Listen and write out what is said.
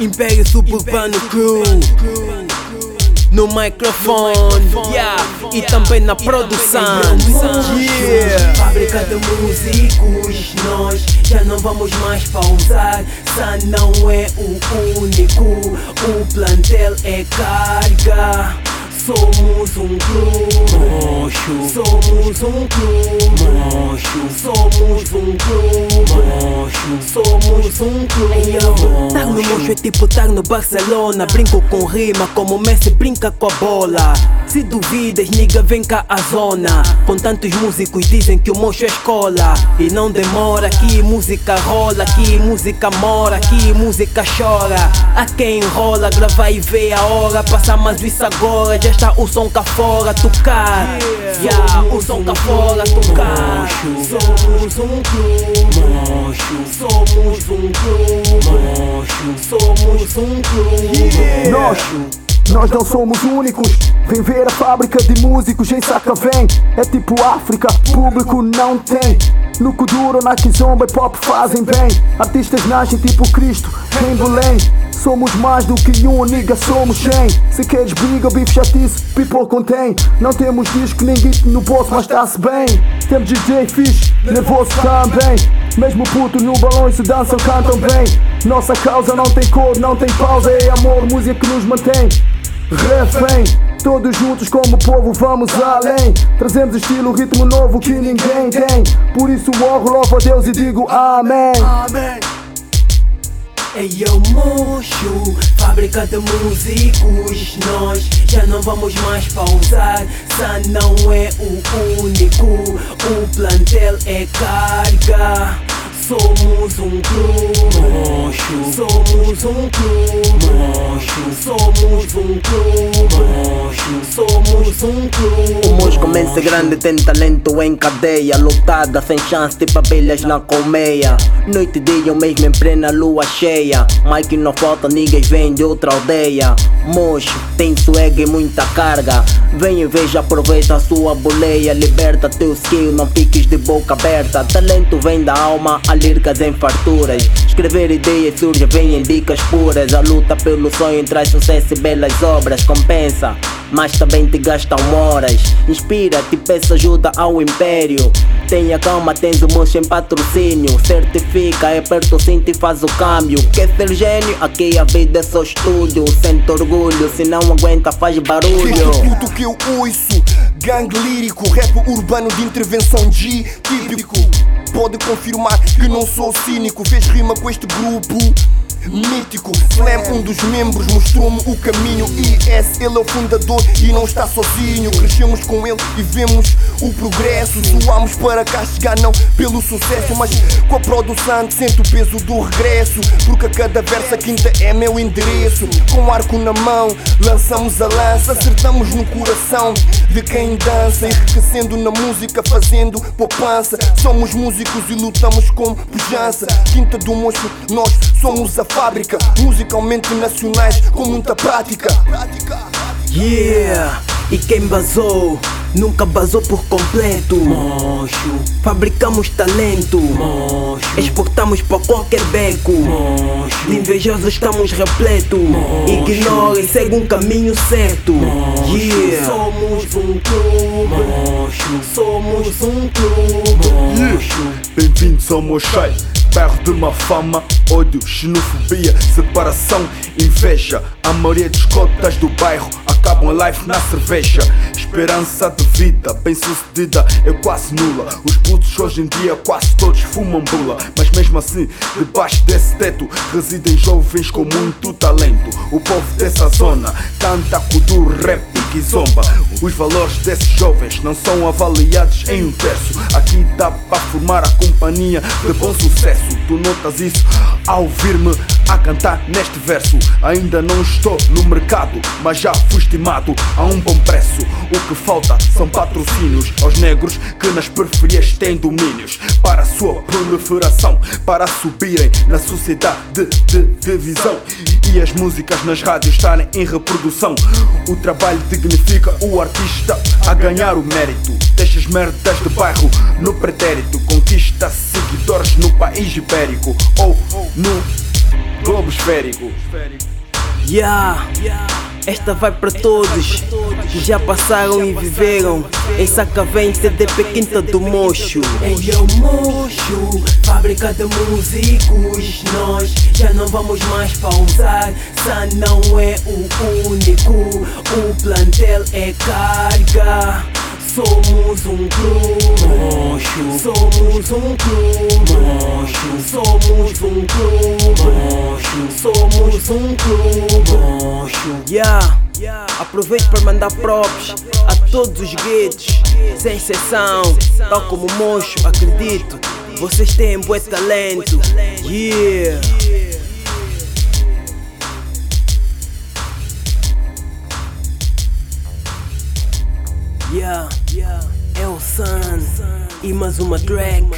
Império Suburbano Crew no microfone, yeah, e também na produção. Yeah. Fábrica de músicos, nós já não vamos mais pausar. Sá não é o único, o plantel é carga. Somos um clube, mocho. Somos um clube, mocho. Somos um clube, mocho. Somos um clube. Tá no mocho é tipo tá no Barcelona. Brinco com rima como Messi brinca com a bola. Se duvidas, nigga, vem cá à zona. Com tantos músicos dizem que o mocho é escola. E não demora, aqui música rola, aqui música mora, aqui música chora. A quem enrola, grava e vê a hora. Passa mais isso agora, já está o som cá fora tocar. Yeah, o som cá fora tocar. Somos um clube, somos um clube, somos um clube. Nós, nós não somos únicos. Vem ver a fábrica de músicos em saca vem. É tipo África, público não tem. No Kuduro, na Kizomba e pop fazem bem. Artistas nascem tipo Cristo em Belém. Somos mais do que um, nigga, somos 100 Se queres briga, bife chatice, people contém. Não temos disco, nem guito no bolso, mas está-se bem. Temos DJ fixe, nervoso também. Mesmo puto no balão se dançam, cantam bem. Nossa causa não tem cor, não tem pausa É amor, música que nos mantém. Refém. Todos juntos como povo vamos além. Trazemos estilo, ritmo novo que ninguém tem. Por isso morro, louvo a Deus e digo amém. Amém Ei eu mocho, fábrica de músicos. Nós já não vamos mais pausar Sá não é o único. O plantel é carga Somos um clube, mocho. Somos um clube, mocho. Somos um clube, mocho. Somos um clube. O Mosco começa grande, tem talento em cadeia. Lotada, sem chance, tipo abelhas na colmeia. Noite e dia, mesmo em plena lua cheia. Mike não falta, ninguém vem de outra aldeia. Mocho, tem swag e muita carga. Vem e veja, aproveita a sua boleia. Liberta teu skill, não fiques de boca aberta. Talento vem da alma, a líricas em farturas. Escrever ideias surge, vem em dicas puras. A luta pelo sonho traz sucesso e belas obras. Compensa, mas também te gastam horas. Inspira, te peço ajuda ao império. Tenha calma, tens o moço em patrocínio. Certifica, aperta o cinto e faz o câmbio. Quer ser gênio? Aqui a vida é só estúdio. Sente orgulho, se não aguenta, faz barulho. Tudo que eu ouço, gangue lírico, rap urbano de intervenção G, típico. Pode confirmar que não sou cínico, fez rima com este grupo. Mítico, Slam, um dos membros, mostrou-me o caminho. IS, ele é o fundador e não está sozinho. Crescemos com ele e vemos o progresso. Suamos para cá chegar, não pelo sucesso, mas com a produção sente o peso do regresso. Porque a cada verso a quinta é meu endereço. Com arco na mão, lançamos a lança, acertamos no coração de quem dança. Enriquecendo na música, fazendo poupança. Somos músicos e lutamos com pujança. Quinta do Mocho, nós somos a fábrica, musicalmente nacionais com muita prática. Yeah, e quem basou nunca basou por completo. Mocho, fabricamos talento. Mocho, exportamos para qualquer beco. Mocho, de invejosos estamos repleto. Ignore, segue um caminho certo. Yeah, somos um clube. Mocho, somos um clube. Mocho, Bem-vindos ao Mochai, bairro de má fama, ódio, xenofobia, separação, inveja. A maioria dos cotas do bairro acabam a life na cerveja. Esperança de vida, bem sucedida, é quase nula. Os putos hoje em dia quase todos fumam bula. Mas mesmo assim, debaixo desse teto residem jovens com muito talento. O povo dessa zona canta cultura, rap e zomba. Os valores desses jovens não são avaliados em um terço. Aqui dá para formar a companhia de bom sucesso. Tu notas isso ao ouvir-me a cantar neste verso. Ainda não estou no mercado, mas já fui estimado a um bom preço. O que falta são patrocínios aos negros que nas periferias têm domínios para a sua proliferação, para subirem na sociedade de, divisão e as músicas nas rádios estarem em reprodução. O trabalho dignifica o artista a ganhar o mérito. Deixa as merdas de bairro no pretérito, conquista seguidores no país ibérico ou no globo esférico. Yeah, esta vai para todos que já passaram e viveram em Sacavém, CDP Quinta do Mocho. Ei, eu mocho, fábrica de músicos. Nós já não vamos mais pausar. San não é o único, o plantel é carga. Somos um clube, mocho. Somos um clube, mocho. Somos um clube, mocho. Somos um clube, mocho. Yeah, aproveito para mandar props a todos os guetos, sem exceção. Tal como Mocho, acredito, vocês têm bom talento. Yeah. Yeah, é o Sun e mais uma track